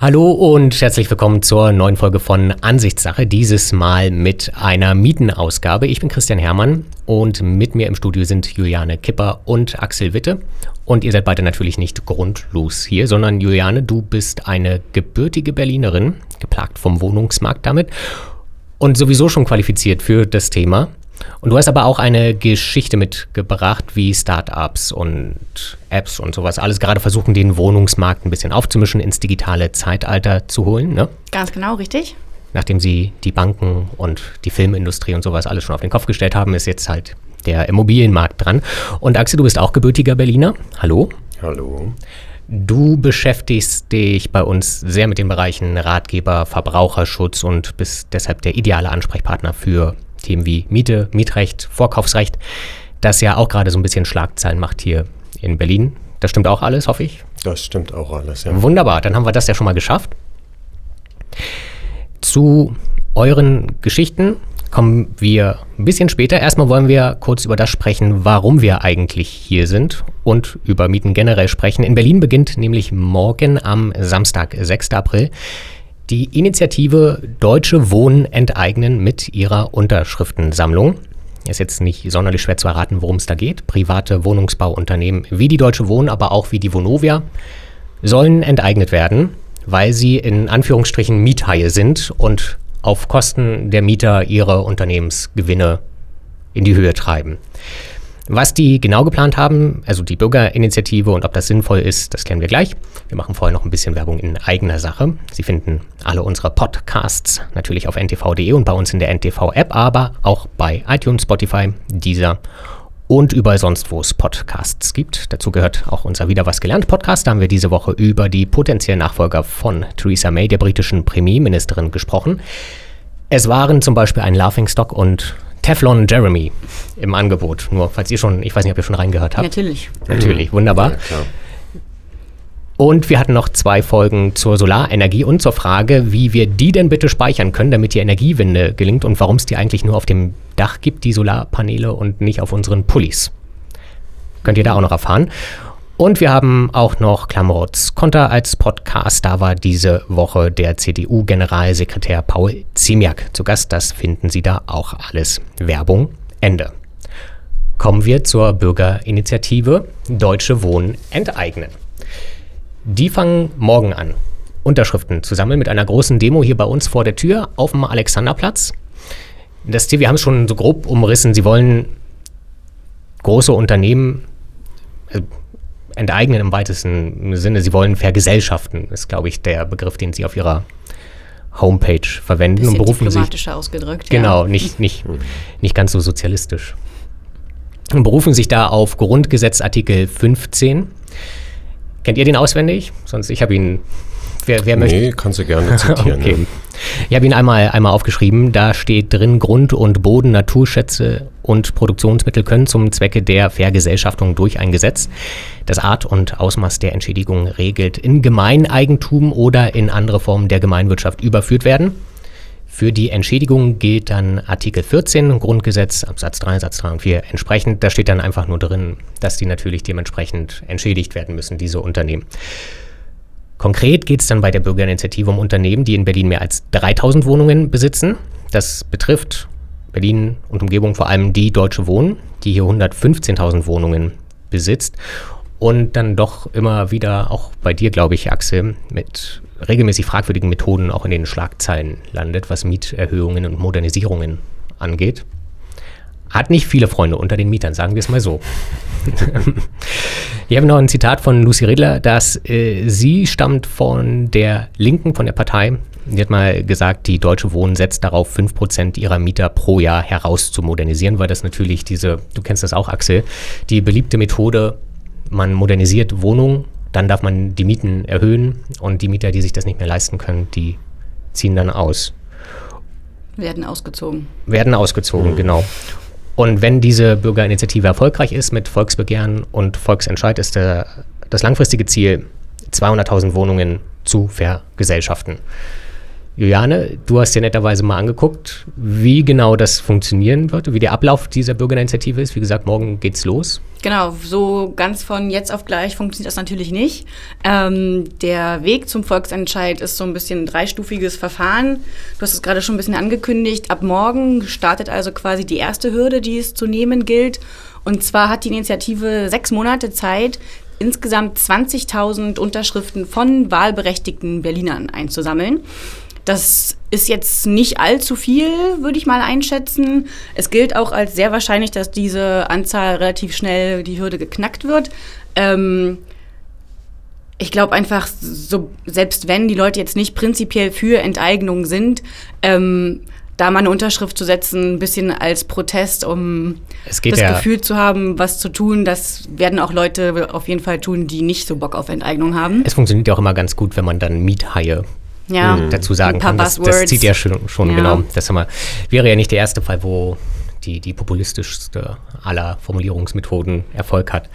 Hallo und herzlich willkommen zur neuen Folge von Ansichtssache, dieses Mal mit einer Mietenausgabe. Ich bin Christian Hermann und mit mir im Studio sind Juliane Kipper und Axel Witte. Und ihr seid beide natürlich nicht grundlos hier, sondern Juliane, du bist eine gebürtige Berlinerin, geplagt vom Wohnungsmarkt damit und sowieso schon qualifiziert für das Thema. Und du hast aber auch eine Geschichte mitgebracht, wie Startups und Apps und sowas alles gerade versuchen, den Wohnungsmarkt ein bisschen aufzumischen, ins digitale Zeitalter zu holen. Ne? Ganz genau, richtig. Nachdem sie die Banken und die Filmindustrie und sowas alles schon auf den Kopf gestellt haben, ist jetzt halt der Immobilienmarkt dran. Und Axel, du bist auch gebürtiger Berliner. Hallo. Hallo. Du beschäftigst dich bei uns sehr mit den Bereichen Ratgeber, Verbraucherschutz und bist deshalb der ideale Ansprechpartner für Themen wie Miete, Mietrecht, Vorkaufsrecht, das ja auch gerade so ein bisschen Schlagzeilen macht hier in Berlin. Das stimmt auch alles, hoffe ich? Das stimmt auch alles, ja. Wunderbar, dann haben wir das ja schon mal geschafft. Zu euren Geschichten kommen wir ein bisschen später. Erstmal wollen wir kurz über das sprechen, warum wir eigentlich hier sind und über Mieten generell sprechen. In Berlin beginnt nämlich morgen am Samstag, 6. April, die Initiative Deutsche Wohnen enteignen mit ihrer Unterschriftensammlung. Ist jetzt nicht sonderlich schwer zu erraten, worum es da geht. Private Wohnungsbauunternehmen wie die Deutsche Wohnen, aber auch wie die Vonovia sollen enteignet werden, weil sie in Anführungsstrichen Miethaie sind und auf Kosten der Mieter ihre Unternehmensgewinne in die Höhe treiben. Was die genau geplant haben, also die Bürgerinitiative und ob das sinnvoll ist, das klären wir gleich. Wir machen vorher noch ein bisschen Werbung in eigener Sache. Sie finden alle unsere Podcasts natürlich auf ntv.de und bei uns in der NTV-App, aber auch bei iTunes, Spotify, Deezer und überall sonst, wo es Podcasts gibt. Dazu gehört auch unser Wieder was gelernt Podcast. Da haben wir diese Woche über die potenziellen Nachfolger von Theresa May, der britischen Premierministerin, gesprochen. Es waren zum Beispiel ein Laughingstock und Teflon Jeremy im Angebot. Nur falls ihr schon, ich weiß nicht, ob ihr schon reingehört habt. Natürlich. Natürlich, wunderbar. Ja, und wir hatten noch zwei Folgen zur Solarenergie und zur Frage, wie wir die denn bitte speichern können, damit die Energiewende gelingt und warum es die eigentlich nur auf dem Dach gibt, die Solarpaneele und nicht auf unseren Pullis. Könnt ihr da auch noch erfahren. Und wir haben auch noch Klamrots Konter als Podcast. Da war diese Woche der CDU-Generalsekretär Paul Ziemiak zu Gast. Das finden Sie da auch alles. Werbung Ende. Kommen wir zur Bürgerinitiative Deutsche Wohnen enteignen. Die fangen morgen an, Unterschriften zu sammeln mit einer großen Demo hier bei uns vor der Tür auf dem Alexanderplatz. Das Ziel, wir haben es schon so grob umrissen, sie wollen große Unternehmen, äh, enteignen im weitesten Sinne. Sie wollen vergesellschaften, ist, glaube ich, der Begriff, den Sie auf Ihrer Homepage verwenden Bisschen und berufen sich ausgedrückt. Genau, ja. nicht, nicht, nicht ganz so sozialistisch. Und berufen sich da auf Grundgesetzartikel 15. Kennt ihr den auswendig? Sonst, ich habe ihn. Wer, wer möchte? Nee, kannst du gerne zitieren. okay. Ja. Ich habe ihn einmal, einmal aufgeschrieben. Da steht drin, Grund- und Boden, Naturschätze und Produktionsmittel können zum Zwecke der Vergesellschaftung durch ein Gesetz das Art und Ausmaß der Entschädigung regelt, in Gemeineigentum oder in andere Formen der Gemeinwirtschaft überführt werden. Für die Entschädigung gilt dann Artikel 14 Grundgesetz, Absatz 3, Satz 3 und 4 entsprechend. Da steht dann einfach nur drin, dass die natürlich dementsprechend entschädigt werden müssen, diese Unternehmen. Konkret geht es dann bei der Bürgerinitiative um Unternehmen, die in Berlin mehr als 3000 Wohnungen besitzen. Das betrifft Berlin und Umgebung vor allem die Deutsche Wohnen, die hier 115.000 Wohnungen besitzt und dann doch immer wieder, auch bei dir, glaube ich, Axel, mit regelmäßig fragwürdigen Methoden auch in den Schlagzeilen landet, was Mieterhöhungen und Modernisierungen angeht. Hat nicht viele Freunde unter den Mietern, sagen wir es mal so. Ich habe noch ein Zitat von Lucy Riddler, dass äh, sie stammt von der Linken, von der Partei. Die hat mal gesagt, die Deutsche Wohnen setzt darauf, 5% ihrer Mieter pro Jahr heraus zu modernisieren, weil das natürlich diese, du kennst das auch, Axel, die beliebte Methode, man modernisiert Wohnungen, dann darf man die Mieten erhöhen und die Mieter, die sich das nicht mehr leisten können, die ziehen dann aus. Werden ausgezogen. Werden ausgezogen, mhm. genau. Und wenn diese Bürgerinitiative erfolgreich ist mit Volksbegehren und Volksentscheid, ist der, das langfristige Ziel, 200.000 Wohnungen zu vergesellschaften. Juliane, du hast dir netterweise mal angeguckt, wie genau das funktionieren wird, wie der Ablauf dieser Bürgerinitiative ist. Wie gesagt, morgen geht's los. Genau, so ganz von jetzt auf gleich funktioniert das natürlich nicht. Ähm, der Weg zum Volksentscheid ist so ein bisschen ein dreistufiges Verfahren. Du hast es gerade schon ein bisschen angekündigt. Ab morgen startet also quasi die erste Hürde, die es zu nehmen gilt. Und zwar hat die Initiative sechs Monate Zeit, insgesamt 20.000 Unterschriften von wahlberechtigten Berlinern einzusammeln. Das ist jetzt nicht allzu viel, würde ich mal einschätzen. Es gilt auch als sehr wahrscheinlich, dass diese Anzahl relativ schnell die Hürde geknackt wird. Ähm, ich glaube einfach, so, selbst wenn die Leute jetzt nicht prinzipiell für Enteignung sind, ähm, da mal eine Unterschrift zu setzen, ein bisschen als Protest, um das ja Gefühl zu haben, was zu tun, das werden auch Leute auf jeden Fall tun, die nicht so Bock auf Enteignung haben. Es funktioniert ja auch immer ganz gut, wenn man dann Miethaie ja. Mhm. dazu sagen kann. Das, das, zieht ja schon, schon ja. genau. Das wir, wäre ja nicht der erste Fall, wo die, die populistischste aller Formulierungsmethoden Erfolg hat.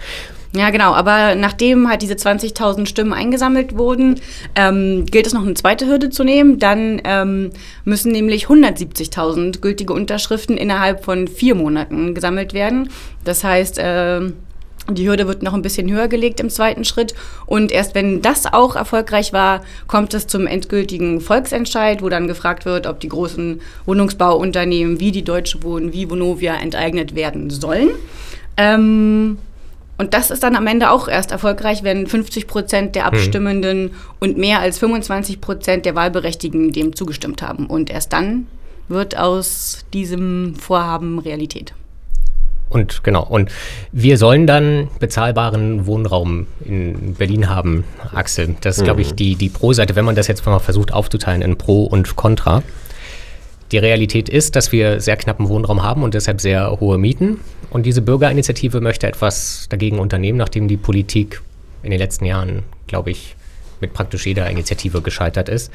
Ja, genau. Aber nachdem halt diese 20.000 Stimmen eingesammelt wurden, ähm, gilt es noch eine zweite Hürde zu nehmen. Dann ähm, müssen nämlich 170.000 gültige Unterschriften innerhalb von vier Monaten gesammelt werden. Das heißt, äh, die Hürde wird noch ein bisschen höher gelegt im zweiten Schritt. Und erst wenn das auch erfolgreich war, kommt es zum endgültigen Volksentscheid, wo dann gefragt wird, ob die großen Wohnungsbauunternehmen wie die Deutsche Wohnen, wie Vonovia enteignet werden sollen. Ähm, und das ist dann am Ende auch erst erfolgreich, wenn 50 Prozent der hm. Abstimmenden mhm. und mehr als 25 Prozent der Wahlberechtigten dem zugestimmt haben. Und erst dann wird aus diesem Vorhaben Realität. Und genau, und wir sollen dann bezahlbaren Wohnraum in Berlin haben, Axel. Das ist, mhm. glaube ich, die, die Pro-Seite, wenn man das jetzt mal versucht aufzuteilen in Pro und Contra. Die Realität ist, dass wir sehr knappen Wohnraum haben und deshalb sehr hohe Mieten. Und diese Bürgerinitiative möchte etwas dagegen unternehmen, nachdem die Politik in den letzten Jahren, glaube ich, mit praktisch jeder Initiative gescheitert ist.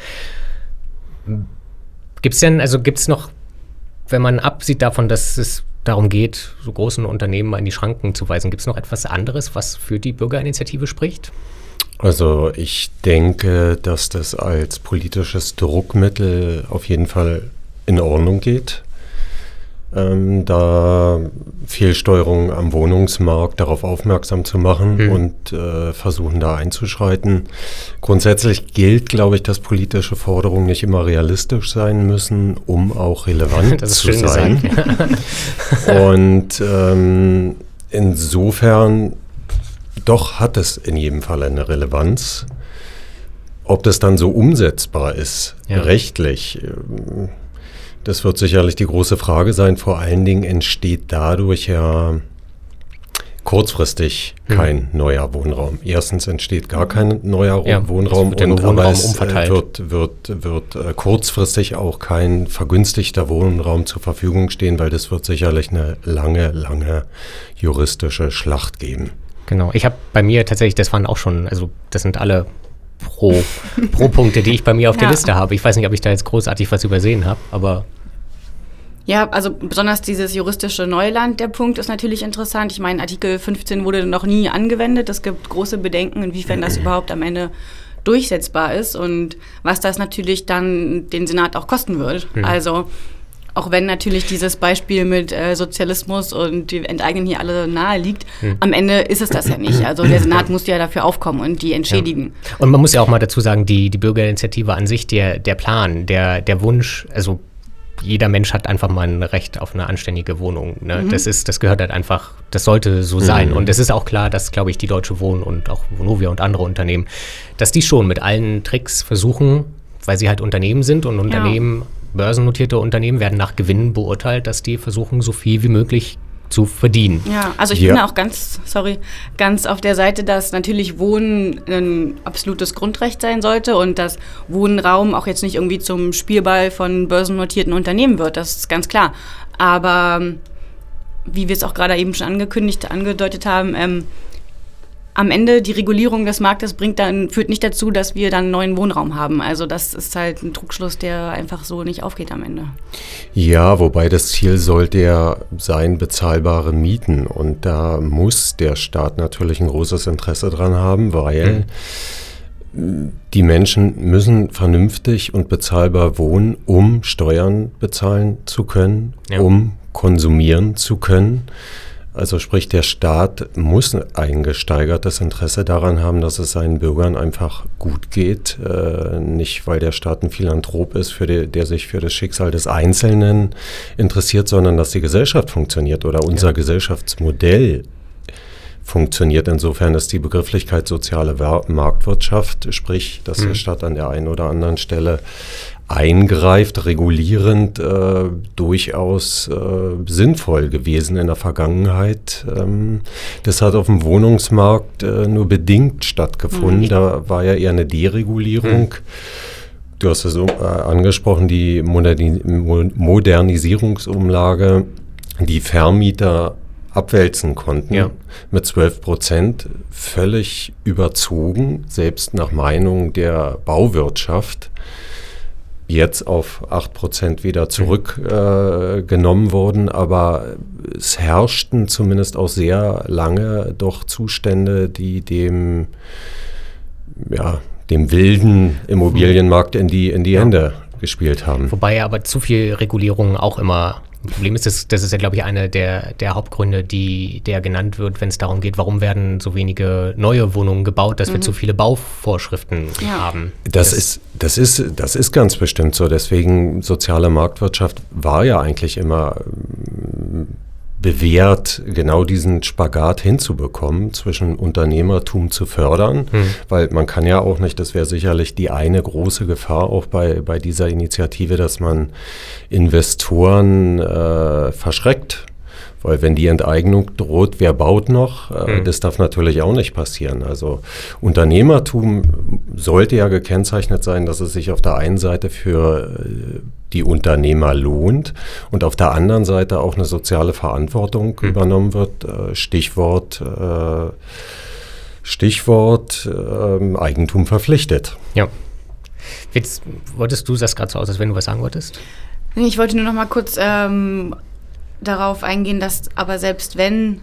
Gibt es denn, also gibt es noch, wenn man absieht davon, dass es darum geht, so großen Unternehmen mal in die Schranken zu weisen. Gibt es noch etwas anderes, was für die Bürgerinitiative spricht? Also ich denke, dass das als politisches Druckmittel auf jeden Fall in Ordnung geht ähm, da Fehlsteuerung am Wohnungsmarkt darauf aufmerksam zu machen mhm. und äh, versuchen da einzuschreiten. Grundsätzlich gilt, glaube ich, dass politische Forderungen nicht immer realistisch sein müssen, um auch relevant zu sein. und ähm, insofern doch hat es in jedem Fall eine Relevanz. Ob das dann so umsetzbar ist, ja. rechtlich, äh, das wird sicherlich die große Frage sein. Vor allen Dingen entsteht dadurch ja kurzfristig hm. kein hm. neuer Wohnraum. Erstens entsteht gar kein neuer ja, Wohnraum wird und Wohnraum es umverteilt. wird, wird, wird äh, kurzfristig auch kein vergünstigter Wohnraum zur Verfügung stehen, weil das wird sicherlich eine lange, lange juristische Schlacht geben. Genau. Ich habe bei mir tatsächlich, das waren auch schon, also das sind alle pro, pro Punkte, die ich bei mir auf ja. der Liste habe. Ich weiß nicht, ob ich da jetzt großartig was übersehen habe, aber ja, also besonders dieses juristische Neuland, der Punkt ist natürlich interessant. Ich meine, Artikel 15 wurde noch nie angewendet. Es gibt große Bedenken, inwiefern das überhaupt am Ende durchsetzbar ist und was das natürlich dann den Senat auch kosten wird. Mhm. Also auch wenn natürlich dieses Beispiel mit äh, Sozialismus und die Enteignen hier alle nahe liegt, hm. am Ende ist es das ja nicht. Also der Senat muss ja dafür aufkommen und die entschädigen. Ja. Und man muss ja auch mal dazu sagen, die, die Bürgerinitiative an sich, der, der Plan, der, der Wunsch, also jeder Mensch hat einfach mal ein Recht auf eine anständige Wohnung. Ne? Mhm. Das ist, das gehört halt einfach, das sollte so sein. Mhm. Und es ist auch klar, dass, glaube ich, die Deutsche Wohnen und auch Vonovia und andere Unternehmen, dass die schon mit allen Tricks versuchen, weil sie halt Unternehmen sind und Unternehmen, ja. börsennotierte Unternehmen werden nach Gewinnen beurteilt, dass die versuchen, so viel wie möglich zu verdienen. Ja, also ich ja. bin auch ganz, sorry, ganz auf der Seite, dass natürlich Wohnen ein absolutes Grundrecht sein sollte und dass Wohnraum auch jetzt nicht irgendwie zum Spielball von börsennotierten Unternehmen wird. Das ist ganz klar. Aber wie wir es auch gerade eben schon angekündigt, angedeutet haben, ähm, am Ende die Regulierung des Marktes bringt dann, führt nicht dazu, dass wir dann neuen Wohnraum haben. Also das ist halt ein Trugschluss, der einfach so nicht aufgeht am Ende. Ja, wobei das Ziel sollte ja sein, bezahlbare Mieten. Und da muss der Staat natürlich ein großes Interesse dran haben, weil die Menschen müssen vernünftig und bezahlbar wohnen, um Steuern bezahlen zu können, ja. um konsumieren zu können. Also sprich, der Staat muss ein gesteigertes Interesse daran haben, dass es seinen Bürgern einfach gut geht. Äh, nicht, weil der Staat ein Philanthrop ist, für die, der sich für das Schicksal des Einzelnen interessiert, sondern dass die Gesellschaft funktioniert oder unser ja. Gesellschaftsmodell funktioniert. Insofern ist die Begrifflichkeit soziale Marktwirtschaft, sprich, dass mhm. der Staat an der einen oder anderen Stelle eingreift, regulierend, äh, durchaus äh, sinnvoll gewesen in der Vergangenheit. Ähm, das hat auf dem Wohnungsmarkt äh, nur bedingt stattgefunden. Mhm. Da war ja eher eine Deregulierung. Mhm. Du hast es äh, angesprochen, die Moderni Modernisierungsumlage, die Vermieter abwälzen konnten ja. mit 12 Prozent, völlig überzogen, selbst nach Meinung der Bauwirtschaft jetzt auf 8% wieder zurückgenommen äh, wurden, aber es herrschten zumindest auch sehr lange doch Zustände, die dem, ja, dem wilden Immobilienmarkt in die, in die ja. Hände gespielt haben. Wobei aber zu viel Regulierung auch immer Problem ist, das, das ist ja, glaube ich, einer der, der Hauptgründe, die, der genannt wird, wenn es darum geht, warum werden so wenige neue Wohnungen gebaut, dass mhm. wir zu viele Bauvorschriften ja. haben. Das, das, ist, das, ist, das ist ganz bestimmt so. Deswegen soziale Marktwirtschaft war ja eigentlich immer bewährt, genau diesen Spagat hinzubekommen, zwischen Unternehmertum zu fördern, hm. weil man kann ja auch nicht, das wäre sicherlich die eine große Gefahr auch bei, bei dieser Initiative, dass man Investoren äh, verschreckt weil wenn die Enteignung droht, wer baut noch? Äh, mhm. Das darf natürlich auch nicht passieren. Also Unternehmertum sollte ja gekennzeichnet sein, dass es sich auf der einen Seite für äh, die Unternehmer lohnt und auf der anderen Seite auch eine soziale Verantwortung mhm. übernommen wird. Äh, Stichwort äh, Stichwort äh, Eigentum verpflichtet. Ja. Jetzt wolltest du das gerade so aus, als wenn du was sagen wolltest? Ich wollte nur noch mal kurz ähm, darauf eingehen, dass aber selbst wenn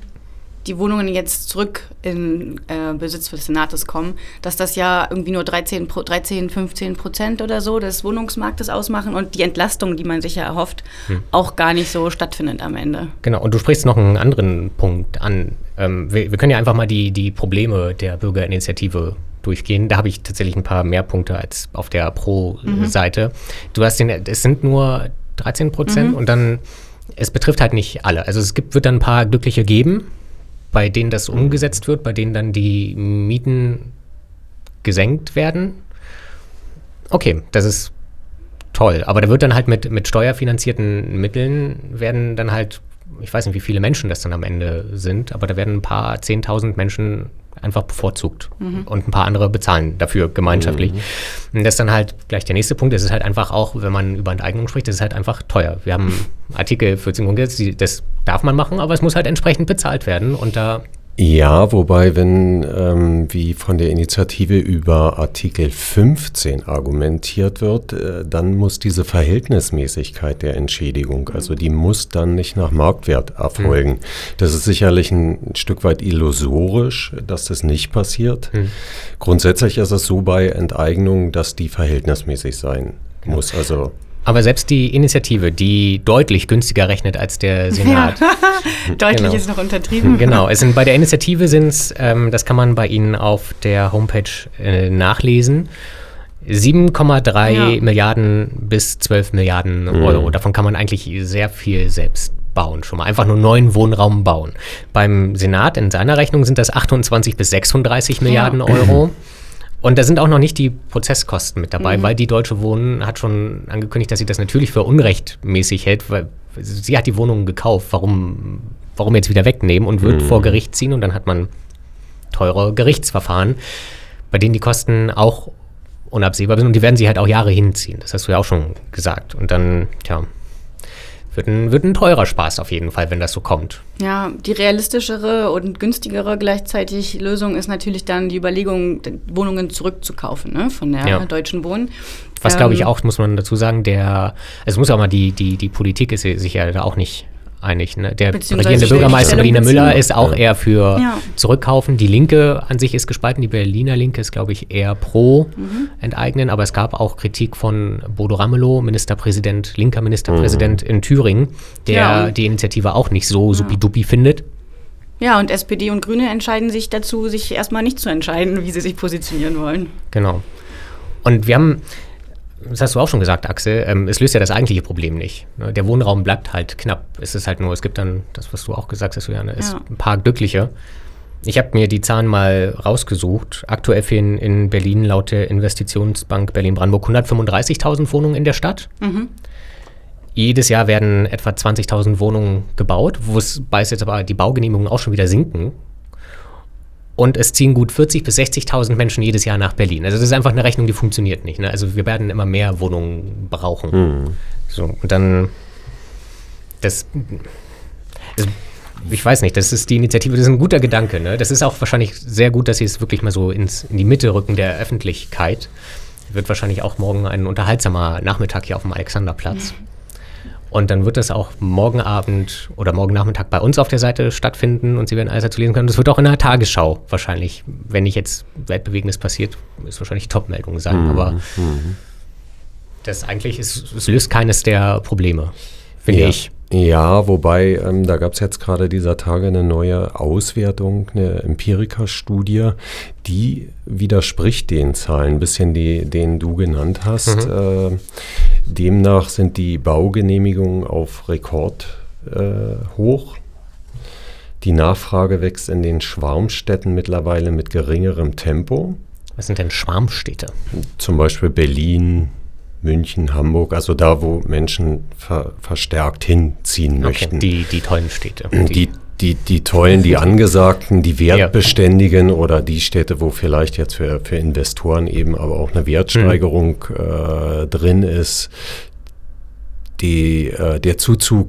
die Wohnungen jetzt zurück in äh, Besitz des Senates kommen, dass das ja irgendwie nur 13, 13 15 Prozent oder so des Wohnungsmarktes ausmachen und die Entlastung, die man sich ja erhofft, hm. auch gar nicht so stattfindet am Ende. Genau, und du sprichst noch einen anderen Punkt an. Ähm, wir, wir, können ja einfach mal die, die Probleme der Bürgerinitiative durchgehen. Da habe ich tatsächlich ein paar mehr Punkte als auf der Pro-Seite. Mhm. Du hast den, es sind nur 13 Prozent mhm. und dann es betrifft halt nicht alle. Also es gibt, wird dann ein paar Glückliche geben, bei denen das umgesetzt wird, bei denen dann die Mieten gesenkt werden. Okay, das ist toll. Aber da wird dann halt mit, mit steuerfinanzierten Mitteln werden dann halt, ich weiß nicht, wie viele Menschen das dann am Ende sind, aber da werden ein paar 10.000 Menschen einfach bevorzugt mhm. und ein paar andere bezahlen dafür gemeinschaftlich. Mhm. Und das ist dann halt gleich der nächste Punkt. Es ist halt einfach auch, wenn man über Enteignung spricht, das ist halt einfach teuer. Wir haben Artikel 14 Grundgesetz, das darf man machen, aber es muss halt entsprechend bezahlt werden und da ja, wobei, wenn ähm, wie von der Initiative über Artikel 15 argumentiert wird, äh, dann muss diese Verhältnismäßigkeit der Entschädigung, also die muss dann nicht nach Marktwert erfolgen. Mhm. Das ist sicherlich ein Stück weit illusorisch, dass das nicht passiert. Mhm. Grundsätzlich ist es so bei Enteignungen, dass die verhältnismäßig sein muss. Also aber selbst die Initiative, die deutlich günstiger rechnet als der Senat. Ja. deutlich genau. ist noch untertrieben. Genau, es sind, bei der Initiative sind es, ähm, das kann man bei Ihnen auf der Homepage äh, nachlesen, 7,3 ja. Milliarden bis 12 Milliarden mhm. Euro. Davon kann man eigentlich sehr viel selbst bauen, schon mal einfach nur neuen Wohnraum bauen. Beim Senat in seiner Rechnung sind das 28 bis 36 Milliarden ja. Euro. Und da sind auch noch nicht die Prozesskosten mit dabei, mhm. weil die Deutsche Wohnen hat schon angekündigt, dass sie das natürlich für unrechtmäßig hält, weil sie hat die Wohnungen gekauft. Warum, warum jetzt wieder wegnehmen und wird mhm. vor Gericht ziehen und dann hat man teure Gerichtsverfahren, bei denen die Kosten auch unabsehbar sind und die werden sie halt auch Jahre hinziehen. Das hast du ja auch schon gesagt. Und dann, tja, wird ein, wird ein teurer Spaß auf jeden Fall, wenn das so kommt. Ja, die realistischere und günstigere gleichzeitig Lösung ist natürlich dann die Überlegung, Wohnungen zurückzukaufen ne, von der ja. Deutschen Wohnen. Was ähm, glaube ich auch, muss man dazu sagen, der, also es muss auch mal die, die, die Politik ist sich ja da auch nicht einig. Ne? Der regierende Bürgermeister Berliner Müller ist auch eher für Ja. Zurückkaufen. Die Linke an sich ist gespalten. Die Berliner Linke ist, glaube ich, eher pro Mhm. Enteignen. Aber es gab auch Kritik von Bodo Ramelow, Ministerpräsident, linker Ministerpräsident in Thüringen, der Ja. die Initiative auch nicht so supidupi findet. Ja, und SPD und Grüne entscheiden sich dazu, sich erstmal nicht zu entscheiden, wie sie sich positionieren wollen. Genau. Und wir haben, das hast du auch schon gesagt, Axel, ähm, es löst ja das eigentliche Problem nicht. Ne? Der Wohnraum bleibt halt knapp. Es ist halt nur, es gibt dann, das, was du auch gesagt hast, Juliane, ist Ja. ein paar glückliche. Ich habe mir die Zahlen mal rausgesucht. Aktuell fehlen in Berlin laut der Investitionsbank Berlin-Brandenburg 135.000 Wohnungen in der Stadt. Jedes Jahr werden etwa 20.000 Wohnungen gebaut, wobei es jetzt aber die Baugenehmigungen auch schon wieder sinken. Und es ziehen gut 40.000 bis 60.000 Menschen jedes Jahr nach Berlin. Also das ist einfach eine Rechnung, die funktioniert nicht. Ne? Also wir werden immer mehr Wohnungen brauchen. So, und dann das, das ich weiß nicht, das ist die Initiative, das ist ein guter Gedanke. Ne? Das ist auch wahrscheinlich sehr gut, dass sie es wirklich mal so ins, in die Mitte rücken der Öffentlichkeit. Wird wahrscheinlich auch morgen ein unterhaltsamer Nachmittag hier auf dem Alexanderplatz. Und dann wird das auch morgen Abend oder morgen Nachmittag bei uns auf der Seite stattfinden und Sie werden alles dazu lesen können. Das wird auch in der Tagesschau wahrscheinlich, wenn nicht jetzt Weltbewegendes passiert, ist wahrscheinlich Top-Meldung sein. Aber das eigentlich ist, es löst keines der Probleme, finde ja. ich. Ja, wobei, ähm, da gab es jetzt gerade dieser Tage eine neue Auswertung, eine Empirika-Studie, die widerspricht den Zahlen, ein bisschen die, den du genannt hast. Äh, demnach sind die Baugenehmigungen auf Rekord äh, hoch. Die Nachfrage wächst in den Schwarmstädten mittlerweile mit geringerem Tempo. Was sind denn Schwarmstädte? Zum Beispiel Berlin, München, Hamburg, also da, wo Menschen ver verstärkt hinziehen möchten. die, die tollen Städte. Die, die, die tollen, die angesagten, die wertbeständigen oder die Städte, wo vielleicht jetzt für, für Investoren eben aber auch eine Wertsteigerung äh, drin ist. Die, äh, der Zuzug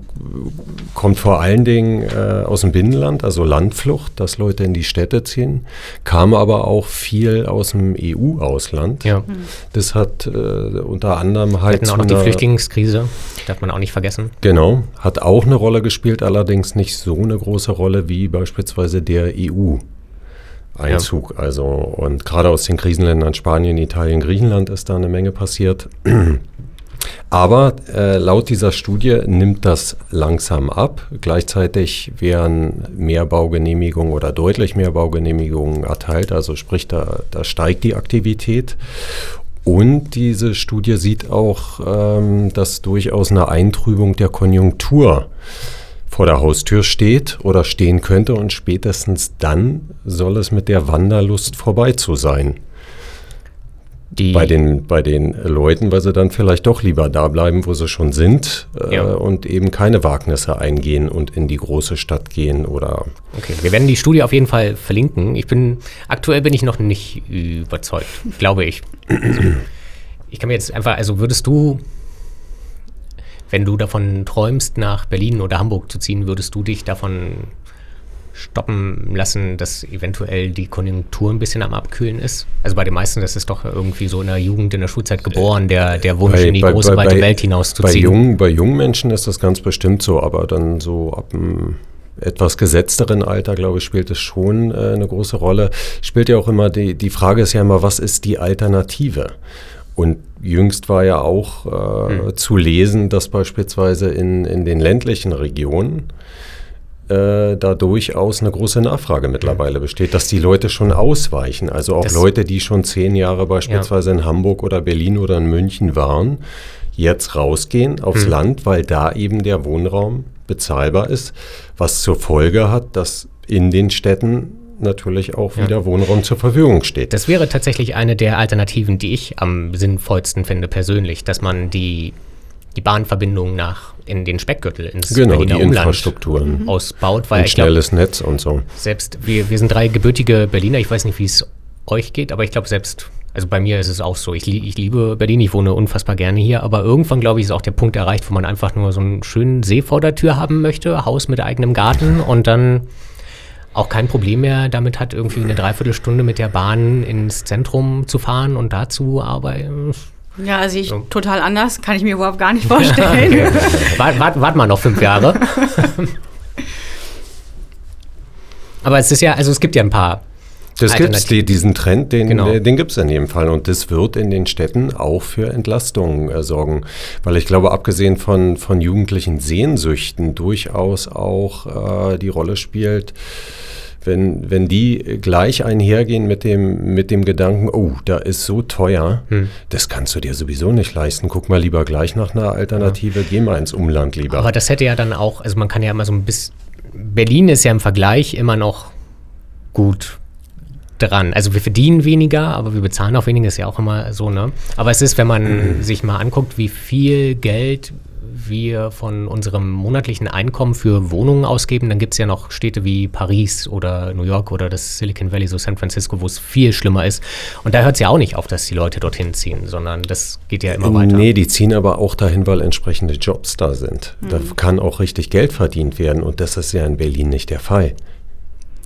kommt vor allen Dingen äh, aus dem Binnenland, also Landflucht, dass Leute in die Städte ziehen, kam aber auch viel aus dem EU-Ausland. ja. Das hat äh, unter anderem Wir halt hatten auch noch die Flüchtlingskrise, darf man auch nicht vergessen. Genau, hat auch eine Rolle gespielt, allerdings nicht so eine große Rolle wie beispielsweise der EU-Einzug. Also und gerade aus den Krisenländern Spanien, Italien, Griechenland ist da eine Menge passiert. Aber äh, laut dieser Studie nimmt das langsam ab. Gleichzeitig werden mehr Baugenehmigungen oder deutlich mehr Baugenehmigungen erteilt. Also sprich, da, da steigt die Aktivität. Und diese Studie sieht auch, ähm, dass durchaus eine Eintrübung der Konjunktur vor der Haustür steht oder stehen könnte. Und spätestens dann soll es mit der Wanderlust vorbei zu sein Die, bei den, bei den Leuten, weil sie dann vielleicht doch lieber da bleiben, wo sie schon sind äh, Ja. und eben keine Wagnisse eingehen und in die große Stadt gehen oder Okay, wir werden die Studie auf jeden Fall verlinken. Ich bin, aktuell bin ich noch nicht überzeugt, glaube ich. Also, ich kann mir jetzt einfach, also würdest du, wenn du davon träumst, nach Berlin oder Hamburg zu ziehen, würdest du dich davon stoppen lassen, dass eventuell die Konjunktur ein bisschen am Abkühlen ist? Also bei den meisten, das ist doch irgendwie so in der Jugend, in der Schulzeit geboren, der, der Wunsch, in die große, weite Welt bei hinauszuziehen. jungen, bei jungen Menschen ist das ganz bestimmt so, aber dann so ab einem etwas gesetzteren Alter, glaube ich, spielt es schon äh, eine große Rolle. Spielt ja auch immer, die, die Frage ist ja immer, was ist die Alternative? Und jüngst war ja auch äh, zu lesen, dass beispielsweise in, in den ländlichen Regionen äh, da durchaus eine große Nachfrage mittlerweile besteht, dass die Leute schon ausweichen. Also auch Das- Leute, die schon zehn Jahre beispielsweise in Hamburg oder Berlin oder in München waren, jetzt rausgehen aufs Land, weil da eben der Wohnraum bezahlbar ist, was zur Folge hat, dass in den Städten natürlich auch wieder Wohnraum zur Verfügung steht. Das wäre tatsächlich eine der Alternativen, die ich am sinnvollsten finde persönlich, dass man die, die Bahnverbindung nach in den Speckgürtel ins genau, die Berliner Umland Infrastrukturen. ausbaut, weil Ein schnelles Netz und so. selbst wir, wir sind drei gebürtige Berliner, ich weiß nicht, wie es euch geht, aber ich glaube selbst, also bei mir ist es auch so, ich, ich liebe Berlin, ich wohne unfassbar gerne hier, aber irgendwann, glaube ich, ist auch der Punkt erreicht, wo man einfach nur so einen schönen See vor der Tür haben möchte, Haus mit eigenem Garten und dann auch kein Problem mehr damit hat, irgendwie eine Dreiviertelstunde mit der Bahn ins Zentrum zu fahren und dazu arbeiten. Ja, also ich so. total anders, kann ich mir überhaupt gar nicht vorstellen. Wart, wart, wart mal noch fünf Jahre. Aber es ist ja, also es gibt ja ein paar das gibt's, die, diesen Trend, den, genau. Äh, den gibt es in jedem Fall. Und das wird in den Städten auch für Entlastung äh, sorgen. Weil ich glaube, abgesehen von, von jugendlichen Sehnsüchten durchaus auch äh, die Rolle spielt, wenn, wenn die gleich einhergehen mit dem, mit dem Gedanken, oh, da ist so teuer, hm. das kannst du dir sowieso nicht leisten. Guck mal lieber gleich nach einer Alternative, ja. geh mal ins Umland lieber. Aber das hätte ja dann auch, also man kann ja immer so ein bisschen, Berlin ist ja im Vergleich immer noch gut dran. Also wir verdienen weniger, aber wir bezahlen auch weniger, ist ja auch immer so, ne? Aber es ist, wenn man mhm. sich mal anguckt, wie viel Geld wir von unserem monatlichen Einkommen für Wohnungen ausgeben, dann gibt es ja noch Städte wie Paris oder New York oder das Silicon Valley, so San Francisco, wo es viel schlimmer ist. Und da hört es ja auch nicht auf, dass die Leute dorthin ziehen, sondern das geht ja immer weiter. Nee, die ziehen aber auch dahin, weil entsprechende Jobs da sind. Mhm. Da kann auch richtig Geld verdient werden und das ist ja in Berlin nicht der Fall.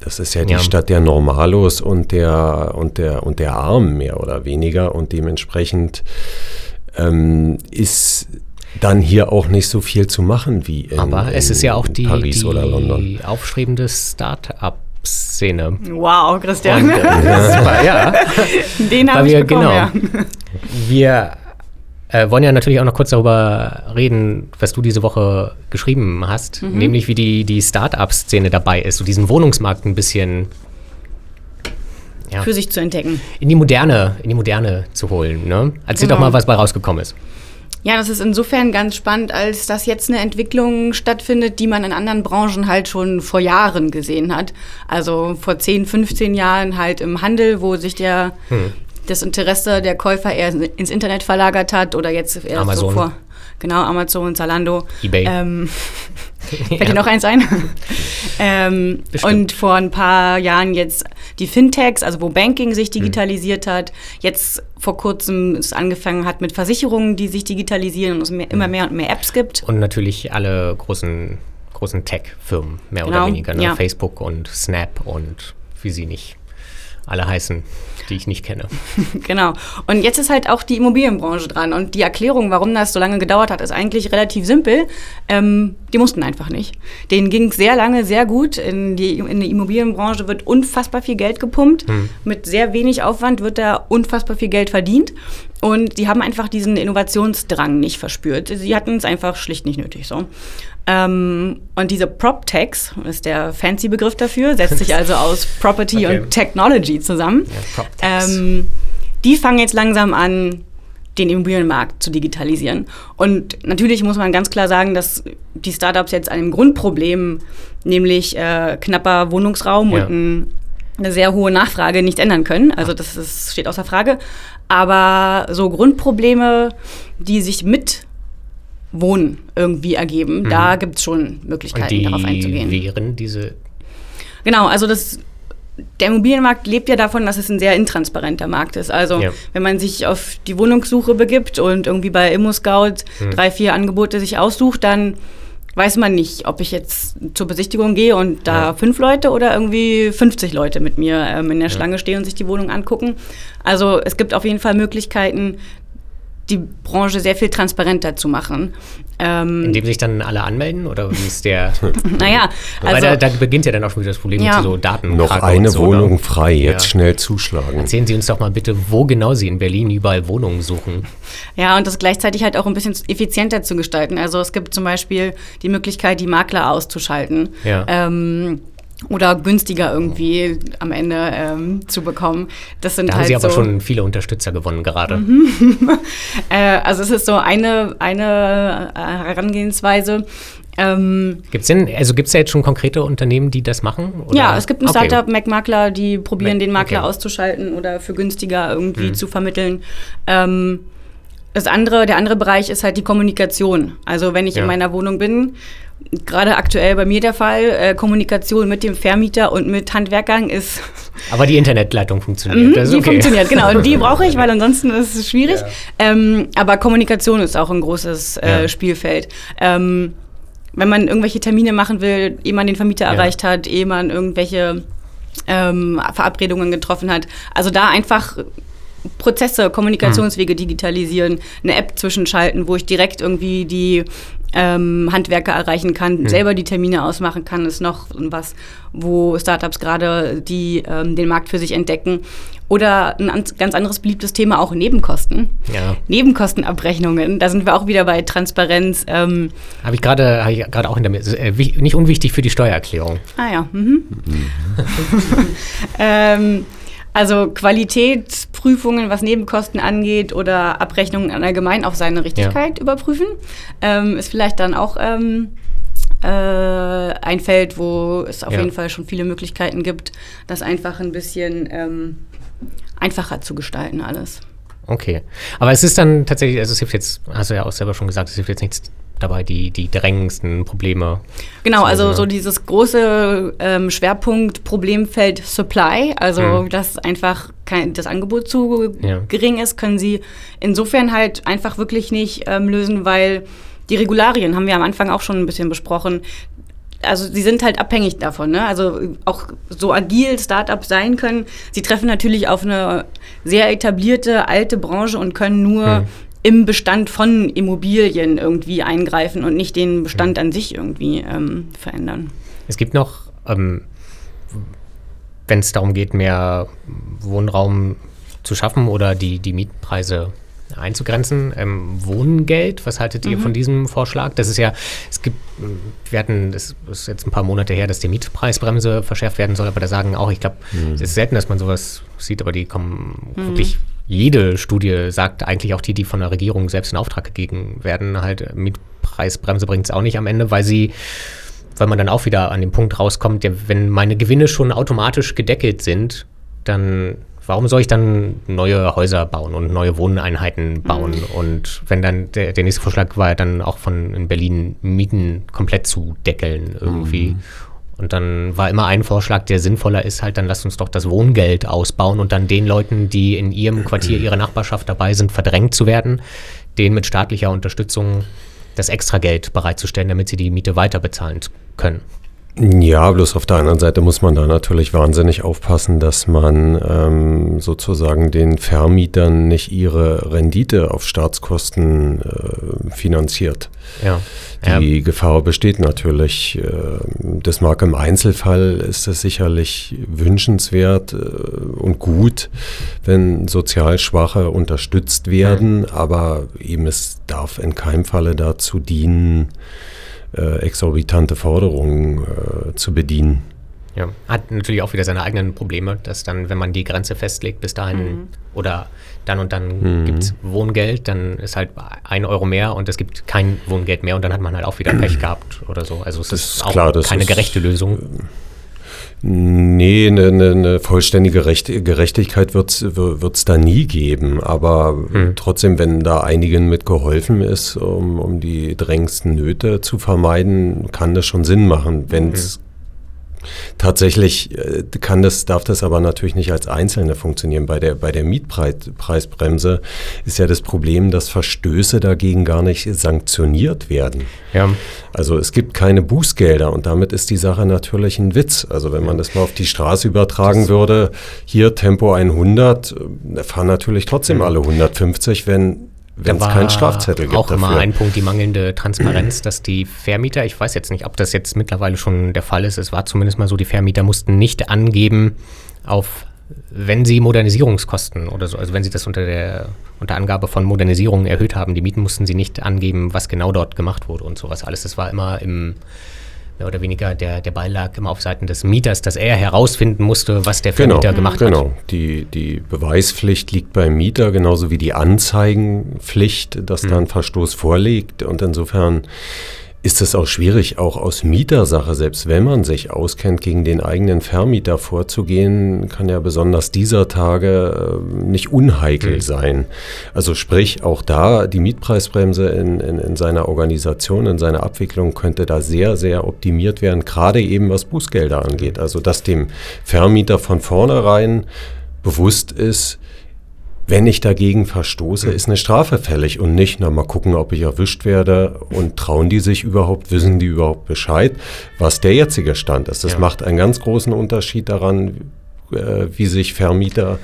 Das ist ja die ja. Stadt der Normalos und der, und, der, und der Armen mehr oder weniger. Und dementsprechend ähm, ist dann hier auch nicht so viel zu machen wie in, Aber es in, ist ja auch die, Paris die oder London. aufstrebende Start-up-Szene. Wow, Christian. Und, äh, ja. ja. Den habe ich wir, bekommen, genau, ja. Wir äh, wollen ja natürlich auch noch kurz darüber reden, was du diese Woche geschrieben hast, mhm. nämlich wie die, die Start-up-Szene dabei ist, so diesen Wohnungsmarkt ein bisschen ja, für sich zu entdecken. In die Moderne, in die Moderne zu holen. Ne? Erzähl genau. doch mal, was bei rausgekommen ist. Ja, das ist insofern ganz spannend, als dass jetzt eine Entwicklung stattfindet, die man in anderen Branchen halt schon vor Jahren gesehen hat. Also vor 10, 15 Jahren halt im Handel, wo sich der hm das Interesse der Käufer eher ins Internet verlagert hat oder jetzt eher Amazon. so vor. Genau, Amazon, Zalando. Ebay. Ähm, fällt dir noch eins ein? ähm, und vor ein paar Jahren jetzt die Fintechs, also wo Banking sich mhm. digitalisiert mhm. hat. Jetzt vor kurzem es angefangen hat mit Versicherungen, die sich digitalisieren und es mehr, immer mhm. mehr und mehr Apps gibt. Und natürlich alle großen, großen Tech-Firmen, mehr genau, oder weniger. Ne? Ja. Facebook und Snap und wie sie nicht alle heißen die ich nicht kenne. genau. Und jetzt ist halt auch die Immobilienbranche dran. Und die Erklärung, warum das so lange gedauert hat, ist eigentlich relativ simpel. Ähm, die mussten einfach nicht. Denen ging es sehr lange sehr gut. In die, in die Immobilienbranche wird unfassbar viel Geld gepumpt. Hm. Mit sehr wenig Aufwand wird da unfassbar viel Geld verdient. Und die haben einfach diesen Innovationsdrang nicht verspürt. Sie hatten es einfach schlicht nicht nötig. So. Ähm, und diese PropTechs ist der fancy Begriff dafür, setzt sich also aus Property okay. und Technology zusammen. Ja, ähm, die fangen jetzt langsam an, den Immobilienmarkt zu digitalisieren. Und natürlich muss man ganz klar sagen, dass die Startups jetzt einem Grundproblem, nämlich äh, knapper Wohnungsraum ja. und ein, eine sehr hohe Nachfrage, nicht ändern können. Also das ist, steht außer Frage. Aber so Grundprobleme, die sich mit Wohnen irgendwie ergeben. Mhm. Da gibt es schon Möglichkeiten, die darauf einzugehen. wären diese. Genau, also das, der Immobilienmarkt lebt ja davon, dass es ein sehr intransparenter Markt ist. Also ja. wenn man sich auf die Wohnungssuche begibt und irgendwie bei ImmoScout mhm. drei, vier Angebote sich aussucht, dann weiß man nicht, ob ich jetzt zur Besichtigung gehe und da ja. fünf Leute oder irgendwie 50 Leute mit mir ähm, in der Schlange stehen und sich die Wohnung angucken. Also es gibt auf jeden Fall Möglichkeiten, die Branche sehr viel transparenter zu machen. Ähm, Indem sich dann alle anmelden oder wie ist der? naja, also Weil da, da, beginnt ja dann auch schon wieder das Problem ja. mit so Daten. Noch eine so, Wohnung oder? frei, jetzt ja. schnell zuschlagen. Erzählen Sie uns doch mal bitte, wo genau Sie in Berlin überall Wohnungen suchen. Ja, und das gleichzeitig halt auch ein bisschen effizienter zu gestalten. Also es gibt zum Beispiel die Möglichkeit, die Makler auszuschalten. Ja. Ähm, oder günstiger irgendwie am Ende ähm, zu bekommen. Das sind da halt haben Sie aber so, schon viele Unterstützer gewonnen gerade. Mhm. äh, also es ist so eine, eine äh, Herangehensweise. Ähm, gibt's denn, also gibt es ja jetzt schon konkrete Unternehmen, die das machen? Oder? Ja, es gibt ein okay. Startup, Mac-Makler, die probieren, Mac, den Makler okay. auszuschalten oder für günstiger irgendwie mhm. zu vermitteln. Ähm, das andere, der andere Bereich ist halt die Kommunikation. Also wenn ich ja. in meiner Wohnung bin gerade aktuell bei mir der Fall. Äh, Kommunikation mit dem Vermieter und mit Handwerkern ist. Aber die Internetleitung funktioniert. Mhm, die okay. funktioniert, genau. Und die brauche ich, weil ansonsten ist es schwierig. Ja. Ähm, aber Kommunikation ist auch ein großes äh, ja. Spielfeld. Ähm, wenn man irgendwelche Termine machen will, ehe man den Vermieter erreicht hat, ehe man irgendwelche ähm, Verabredungen getroffen hat. Also da einfach Prozesse, Kommunikationswege digitalisieren, eine App zwischenschalten, wo ich direkt irgendwie die ähm, Handwerker erreichen kann, mhm. selber die Termine ausmachen kann, ist noch was, wo Startups gerade die ähm, den Markt für sich entdecken. Oder ein ganz anderes beliebtes Thema auch Nebenkosten. Ja. Nebenkostenabrechnungen. Da sind wir auch wieder bei Transparenz. Ähm habe ich gerade hab ich gerade auch in der äh, nicht unwichtig für die Steuererklärung. Ah ja. Mhm. mhm. ähm, also Qualitätsprüfungen, was Nebenkosten angeht oder Abrechnungen allgemein auf seine Richtigkeit ja. überprüfen, ähm, ist vielleicht dann auch ähm, äh, ein Feld, wo es auf ja. jeden Fall schon viele Möglichkeiten gibt, das einfach ein bisschen ähm, einfacher zu gestalten alles. Okay. Aber es ist dann tatsächlich, also es hilft jetzt, hast du ja auch selber schon gesagt, es hilft jetzt nichts dabei, die, die drängendsten Probleme. Genau, also ne? so dieses große ähm, Schwerpunkt Problemfeld Supply, also mhm. dass einfach kein, das Angebot zu ja. gering ist, können sie insofern halt einfach wirklich nicht ähm, lösen, weil die Regularien haben wir am Anfang auch schon ein bisschen besprochen also sie sind halt abhängig davon, ne? Also auch so agil Startups sein können. Sie treffen natürlich auf eine sehr etablierte alte Branche und können nur hm. Im Bestand von Immobilien irgendwie eingreifen und nicht den Bestand an sich irgendwie ähm, verändern. Es gibt noch, ähm, wenn es darum geht, mehr Wohnraum zu schaffen oder die, die Mietpreise einzugrenzen. Ähm, Wohngeld, was haltet ihr mhm. von diesem Vorschlag? Das ist ja, es gibt, wir hatten, das ist jetzt ein paar Monate her, dass die Mietpreisbremse verschärft werden soll, aber da sagen auch, ich glaube, mhm. es ist selten, dass man sowas sieht, aber die kommen mhm. wirklich, jede Studie sagt eigentlich auch die, die von der Regierung selbst in Auftrag gegeben werden, halt Mietpreisbremse bringt es auch nicht am Ende, weil sie weil man dann auch wieder an den Punkt rauskommt, der, wenn meine Gewinne schon automatisch gedeckelt sind, dann warum soll ich dann neue Häuser bauen und neue Wohneinheiten bauen? Mhm. Und wenn dann der, der, nächste Vorschlag war, dann auch von in Berlin Mieten komplett zu deckeln irgendwie. Mhm. Und dann war immer ein Vorschlag, der sinnvoller ist, halt, dann lasst uns doch das Wohngeld ausbauen und dann den Leuten, die in ihrem Quartier, ihrer Nachbarschaft dabei sind, verdrängt zu werden, denen mit staatlicher Unterstützung das Extrageld bereitzustellen, damit sie die Miete weiter bezahlen können. Ja, bloß auf der anderen Seite muss man da natürlich wahnsinnig aufpassen, dass man ähm, sozusagen den Vermietern nicht ihre Rendite auf Staatskosten äh, finanziert. Ja. Die ja. Gefahr besteht natürlich. Äh, das mag im Einzelfall, ist es sicherlich wünschenswert äh, und gut, wenn sozial Schwache unterstützt werden, ja. aber eben es darf in keinem Falle dazu dienen, äh, exorbitante Forderungen äh, zu bedienen. Ja, hat natürlich auch wieder seine eigenen Probleme, dass dann, wenn man die Grenze festlegt, bis dahin mhm. oder dann und dann mhm. gibt es Wohngeld, dann ist halt ein Euro mehr und es gibt kein Wohngeld mehr und dann hat man halt auch wieder Pech gehabt oder so. Also es das ist, ist auch klar, keine gerechte Lösung. Nee, eine, eine, eine vollständige Recht, Gerechtigkeit wird es da nie geben. Aber hm. trotzdem, wenn da einigen mit geholfen ist, um, um die drängendsten Nöte zu vermeiden, kann das schon Sinn machen. Wenn es hm. Tatsächlich äh, kann das, darf das aber natürlich nicht als Einzelne funktionieren. Bei der, bei der Mietpreisbremse ist ja das Problem, dass Verstöße dagegen gar nicht sanktioniert werden. Ja. Also es gibt keine Bußgelder und damit ist die Sache natürlich ein Witz. Also wenn man das mal auf die Straße übertragen würde, hier Tempo 100, da fahren natürlich trotzdem alle 150, wenn wenn es keinen Strafzettel gibt. Auch dafür. immer ein Punkt, die mangelnde Transparenz, dass die Vermieter, ich weiß jetzt nicht, ob das jetzt mittlerweile schon der Fall ist, es war zumindest mal so, die Vermieter mussten nicht angeben, auf wenn sie Modernisierungskosten oder so, also wenn sie das unter der unter Angabe von Modernisierung erhöht haben, die Mieten mussten sie nicht angeben, was genau dort gemacht wurde und sowas alles. Das war immer im mehr oder weniger der, der Ball lag immer auf Seiten des Mieters, dass er herausfinden musste, was der Vermieter genau, gemacht genau. hat. Genau, die, die Beweispflicht liegt beim Mieter, genauso wie die Anzeigenpflicht, dass mhm. da ein Verstoß vorliegt. Und insofern ist es auch schwierig, auch aus Mietersache, selbst wenn man sich auskennt, gegen den eigenen Vermieter vorzugehen, kann ja besonders dieser Tage äh, nicht unheikel mhm. sein. Also sprich, auch da die Mietpreisbremse in, in, in seiner Organisation, in seiner Abwicklung könnte da sehr, sehr optimiert werden, gerade eben was Bußgelder angeht. Also dass dem Vermieter von vornherein bewusst ist, wenn ich dagegen verstoße, ist eine Strafe fällig und nicht, na mal gucken, ob ich erwischt werde und trauen die sich überhaupt, wissen die überhaupt Bescheid, was der jetzige Stand ist. Das ja. macht einen ganz großen Unterschied daran, äh, wie sich Vermieter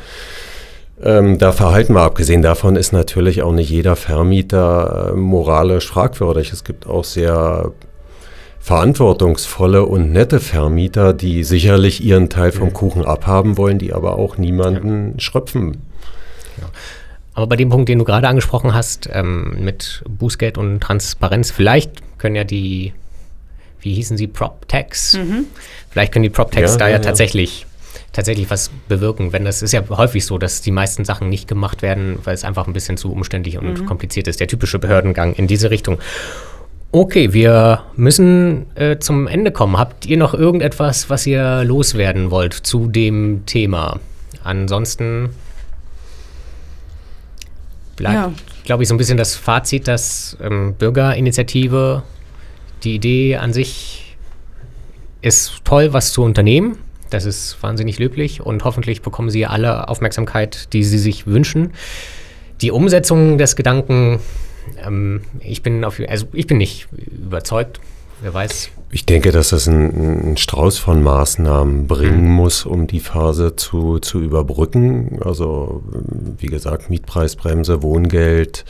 Ähm, da verhalten wir abgesehen davon ist natürlich auch nicht jeder Vermieter äh, moralisch fragwürdig. Es gibt auch sehr verantwortungsvolle und nette Vermieter, die sicherlich ihren Teil vom. Kuchen abhaben wollen, die aber auch niemanden ja. schröpfen. Ja. Aber bei dem Punkt, den du gerade angesprochen hast, ähm, mit Bußgeld und Transparenz, vielleicht können ja die, wie hießen sie, Prop-Tags, mhm. vielleicht können die Prop-Tags ja, da ja, ja, tatsächlich tatsächlich was bewirken. Wenn das ist ja häufig so, dass die meisten Sachen nicht gemacht werden, weil es einfach ein bisschen zu umständlich und mhm. kompliziert ist. Der typische Behördengang in diese Richtung. Okay, wir müssen äh, zum Ende kommen. Habt ihr noch irgendetwas, was ihr loswerden wollt zu dem Thema? Ansonsten bleibt, ja. glaube ich, so ein bisschen das Fazit, dass ähm, Bürgerinitiative, die Idee an sich ist toll, was zu unternehmen. Das ist wahnsinnig löblich und hoffentlich bekommen Sie alle Aufmerksamkeit, die Sie sich wünschen. Die Umsetzung des Gedanken, ähm, ich bin auf, also ich bin nicht überzeugt. Wer weiß. Ich denke, dass einen, einen Strauß von Maßnahmen bringen mhm. muss, um die Phase zu, zu überbrücken. Also, wie gesagt, Mietpreisbremse, Wohngeld,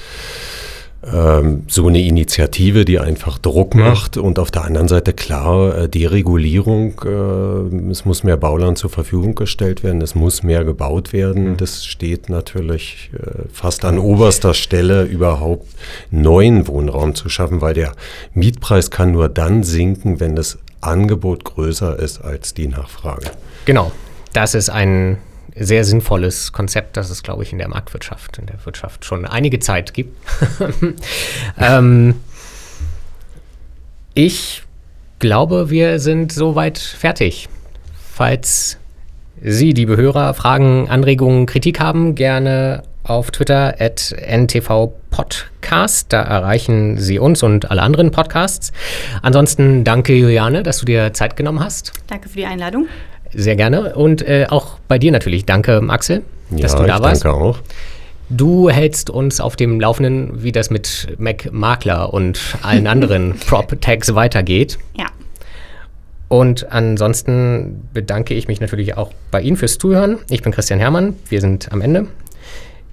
ähm, so eine Initiative, die einfach Druck mhm. macht und auf der anderen Seite klar äh, Deregulierung. Äh, es muss mehr Bauland zur Verfügung gestellt werden, es muss mehr gebaut werden. Mhm. Das steht natürlich äh, fast an oberster Stelle, überhaupt neuen Wohnraum zu schaffen, weil der Mietpreis kann nur dann sinken, wenn das Angebot größer ist als die Nachfrage. Genau, das ist ein sehr sinnvolles Konzept, das es, glaube ich, in der Marktwirtschaft, in der Wirtschaft schon einige Zeit gibt. ähm, ich glaube, wir sind soweit fertig. Falls Sie, liebe Hörer, Fragen, Anregungen, Kritik haben, gerne auf Twitter at ntvpodcast. Da erreichen Sie uns und alle anderen Podcasts. Ansonsten danke, Juliane, dass du dir Zeit genommen hast. Danke für die Einladung. Sehr gerne. Und äh, auch bei dir natürlich. Danke, Axel, ja, dass du da warst. Danke auch. Du hältst uns auf dem Laufenden, wie das mit Mac Makler und allen anderen Prop-Tags weitergeht. Ja. Und ansonsten bedanke ich mich natürlich auch bei Ihnen fürs Zuhören. Ich bin Christian Hermann. Wir sind am Ende.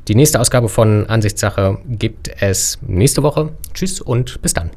Die nächste Ausgabe von Ansichtssache gibt es nächste Woche. Tschüss und bis dann.